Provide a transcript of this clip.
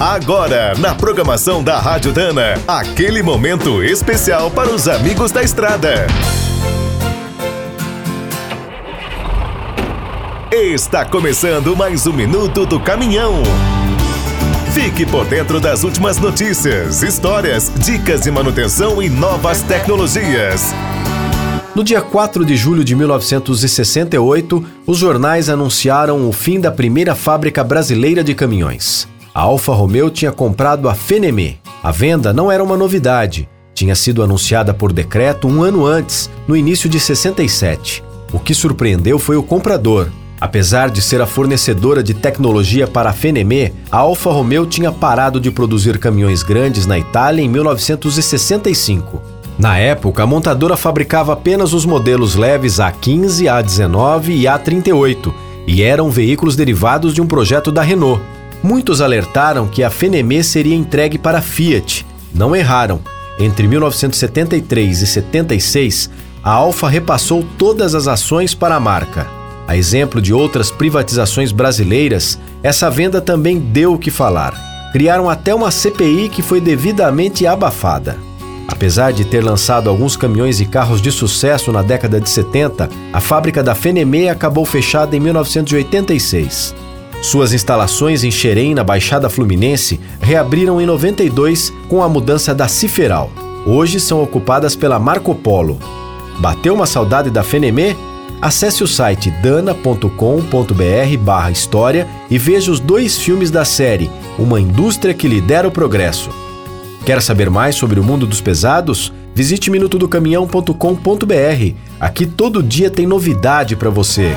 Agora, na programação da Rádio Dana, aquele momento especial para os amigos da estrada. Está começando mais um minuto do caminhão. Fique por dentro das últimas notícias, histórias, dicas de manutenção e novas tecnologias. No dia 4 de julho de 1968, os jornais anunciaram o fim da primeira fábrica brasileira de caminhões. A Alfa Romeo tinha comprado a Fenemé. A venda não era uma novidade, tinha sido anunciada por decreto um ano antes, no início de 67. O que surpreendeu foi o comprador. Apesar de ser a fornecedora de tecnologia para a Fenemé, a Alfa Romeo tinha parado de produzir caminhões grandes na Itália em 1965. Na época, a montadora fabricava apenas os modelos leves A15, A19 e A38, e eram veículos derivados de um projeto da Renault. Muitos alertaram que a Fenemé seria entregue para a Fiat. Não erraram. Entre 1973 e 76, a Alfa repassou todas as ações para a marca. A exemplo de outras privatizações brasileiras, essa venda também deu o que falar. Criaram até uma CPI que foi devidamente abafada. Apesar de ter lançado alguns caminhões e carros de sucesso na década de 70, a fábrica da Fenemé acabou fechada em 1986. Suas instalações em Xerém, na Baixada Fluminense, reabriram em 92 com a mudança da Ciferal. Hoje são ocupadas pela Marco Polo. Bateu uma saudade da Fenemé? Acesse o site dana.com.br/história e veja os dois filmes da série Uma Indústria que Lidera o Progresso. Quer saber mais sobre o mundo dos pesados? Visite minutodocaminhão.com.br. Aqui todo dia tem novidade para você.